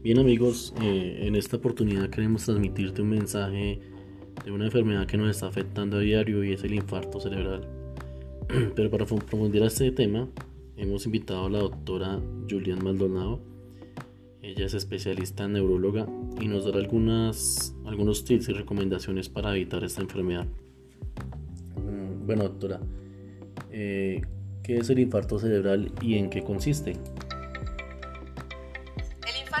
Bien amigos, eh, en esta oportunidad queremos transmitirte un mensaje de una enfermedad que nos está afectando a diario y es el infarto cerebral. Pero para profundizar este tema, hemos invitado a la doctora Julián Maldonado. Ella es especialista en neuróloga y nos dará algunas, algunos tips y recomendaciones para evitar esta enfermedad. Bueno, doctora, eh, ¿qué es el infarto cerebral y en qué consiste?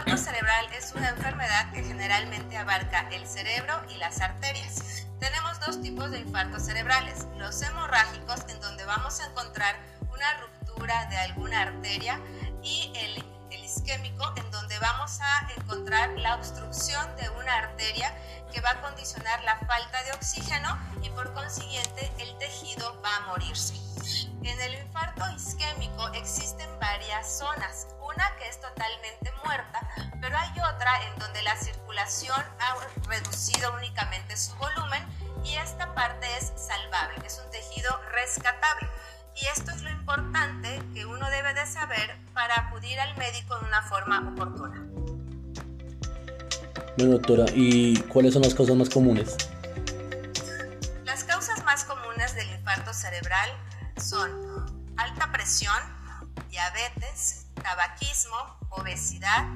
Infarto cerebral es una enfermedad que generalmente abarca el cerebro y las arterias. Tenemos dos tipos de infartos cerebrales, los hemorrágicos en donde vamos a encontrar una ruptura de alguna arteria y el, el isquémico en donde vamos a encontrar la obstrucción de una arteria que va a condicionar la falta de oxígeno y por consiguiente el tejido va a morirse. En el infarto isquémico existen varias zonas, una que es totalmente muerta, en donde la circulación ha reducido únicamente su volumen y esta parte es salvable, es un tejido rescatable. Y esto es lo importante que uno debe de saber para acudir al médico de una forma oportuna. Bueno, doctora, ¿y cuáles son las causas más comunes? Las causas más comunes del infarto cerebral son alta presión, diabetes, tabaquismo, obesidad,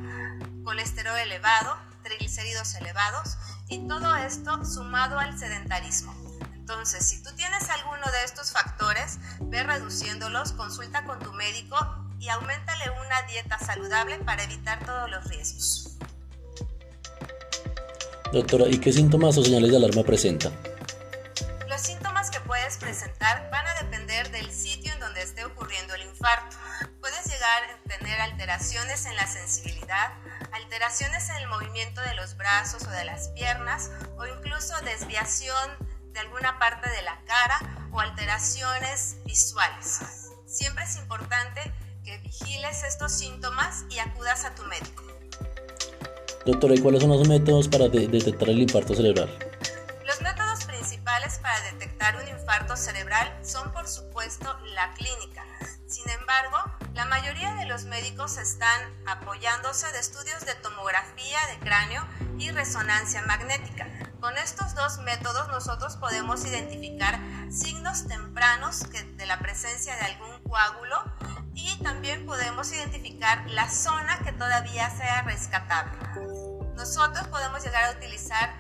colesterol elevado, triglicéridos elevados y todo esto sumado al sedentarismo. Entonces, si tú tienes alguno de estos factores, ve reduciéndolos, consulta con tu médico y aumentale una dieta saludable para evitar todos los riesgos. Doctora, ¿y qué síntomas o señales de alarma presenta? Los síntomas que puedes presentar van a depender del sitio en donde esté ocurriendo el infarto. Puedes llegar a tener alteraciones en la sensibilidad, alteraciones en el movimiento de los brazos o de las piernas o incluso desviación de alguna parte de la cara o alteraciones visuales. Siempre es importante que vigiles estos síntomas y acudas a tu médico. Doctora, ¿y cuáles son los métodos para detectar el infarto cerebral? Los métodos principales para detectar un infarto cerebral son por supuesto la clínica. Sin embargo, la mayoría de los médicos están apoyándose de estudios de tomografía de cráneo y resonancia magnética. Con estos dos métodos nosotros podemos identificar signos tempranos de la presencia de algún coágulo y también podemos identificar la zona que todavía sea rescatable. Nosotros podemos llegar a utilizar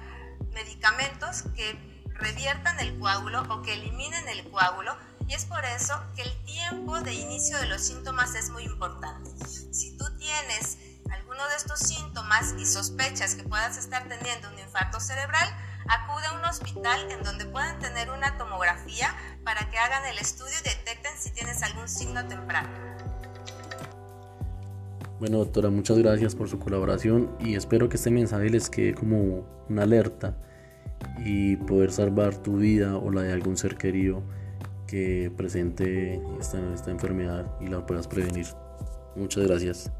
medicamentos que reviertan el coágulo o que eliminen el coágulo y es por eso que el tiempo de inicio de los síntomas es muy importante. Si tú tienes alguno de estos síntomas y sospechas que puedas estar teniendo un infarto cerebral, acude a un hospital en donde puedan tener una tomografía para que hagan el estudio y detecten si tienes algún signo temprano. Bueno, doctora, muchas gracias por su colaboración y espero que este mensaje les quede como una alerta y poder salvar tu vida o la de algún ser querido que presente esta, esta enfermedad y la puedas prevenir. Muchas gracias.